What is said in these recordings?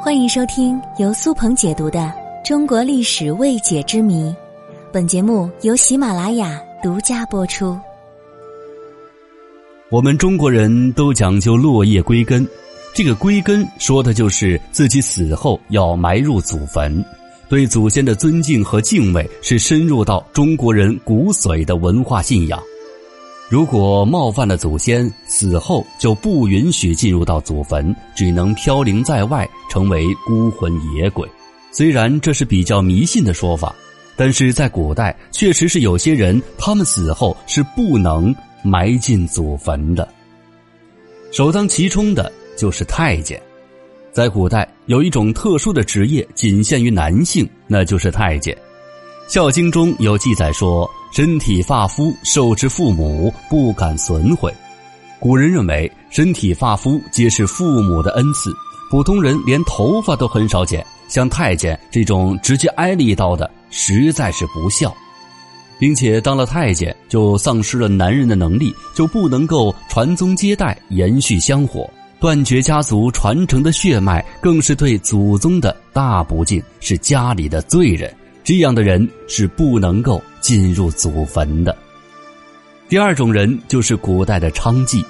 欢迎收听由苏鹏解读的《中国历史未解之谜》，本节目由喜马拉雅独家播出。我们中国人都讲究落叶归根，这个归根说的就是自己死后要埋入祖坟，对祖先的尊敬和敬畏是深入到中国人骨髓的文化信仰。如果冒犯了祖先，死后就不允许进入到祖坟，只能飘零在外，成为孤魂野鬼。虽然这是比较迷信的说法，但是在古代确实是有些人，他们死后是不能埋进祖坟的。首当其冲的就是太监，在古代有一种特殊的职业，仅限于男性，那就是太监。《孝经》中有记载说：“身体发肤受之父母，不敢损毁。”古人认为身体发肤皆是父母的恩赐，普通人连头发都很少剪，像太监这种直接挨了一刀的，实在是不孝，并且当了太监就丧失了男人的能力，就不能够传宗接代、延续香火，断绝家族传承的血脉，更是对祖宗的大不敬，是家里的罪人。这样的人是不能够进入祖坟的。第二种人就是古代的娼妓。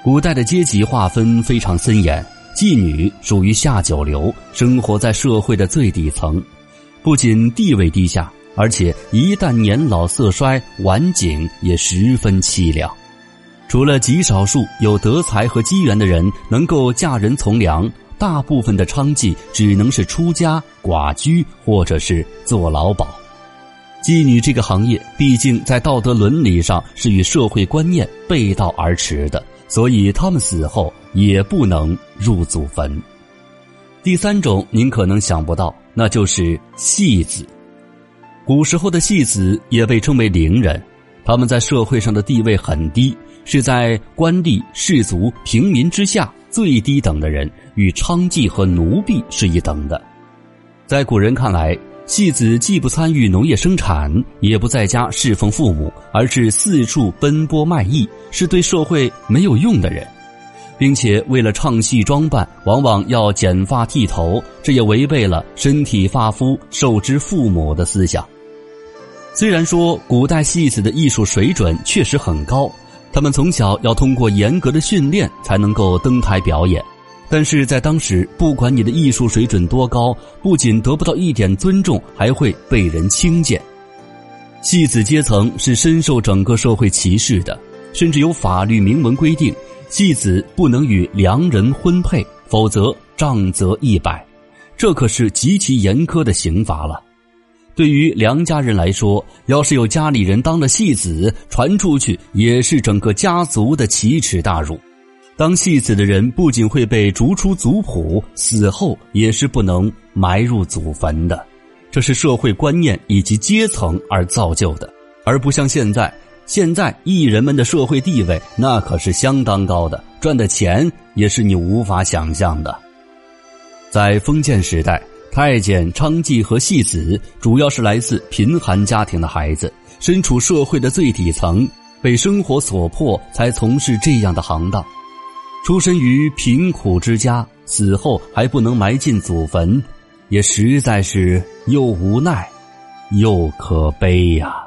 古代的阶级划分非常森严，妓女属于下九流，生活在社会的最底层，不仅地位低下，而且一旦年老色衰，晚景也十分凄凉。除了极少数有德才和机缘的人能够嫁人从良。大部分的娼妓只能是出家、寡居，或者是做劳保。妓女这个行业，毕竟在道德伦理上是与社会观念背道而驰的，所以他们死后也不能入祖坟。第三种，您可能想不到，那就是戏子。古时候的戏子也被称为伶人，他们在社会上的地位很低，是在官吏、士族、平民之下。最低等的人与娼妓和奴婢是一等的，在古人看来，戏子既不参与农业生产，也不在家侍奉父母，而是四处奔波卖艺，是对社会没有用的人，并且为了唱戏装扮，往往要剪发剃头，这也违背了身体发肤受之父母的思想。虽然说古代戏子的艺术水准确实很高。他们从小要通过严格的训练才能够登台表演，但是在当时，不管你的艺术水准多高，不仅得不到一点尊重，还会被人轻贱。戏子阶层是深受整个社会歧视的，甚至有法律明文规定，戏子不能与良人婚配，否则杖责一百，这可是极其严苛的刑罚了。对于梁家人来说，要是有家里人当了戏子，传出去也是整个家族的奇耻大辱。当戏子的人不仅会被逐出族谱，死后也是不能埋入祖坟的。这是社会观念以及阶层而造就的，而不像现在。现在艺人们的社会地位那可是相当高的，赚的钱也是你无法想象的。在封建时代。太监、娼妓和戏子主要是来自贫寒家庭的孩子，身处社会的最底层，被生活所迫才从事这样的行当。出身于贫苦之家，死后还不能埋进祖坟，也实在是又无奈，又可悲呀。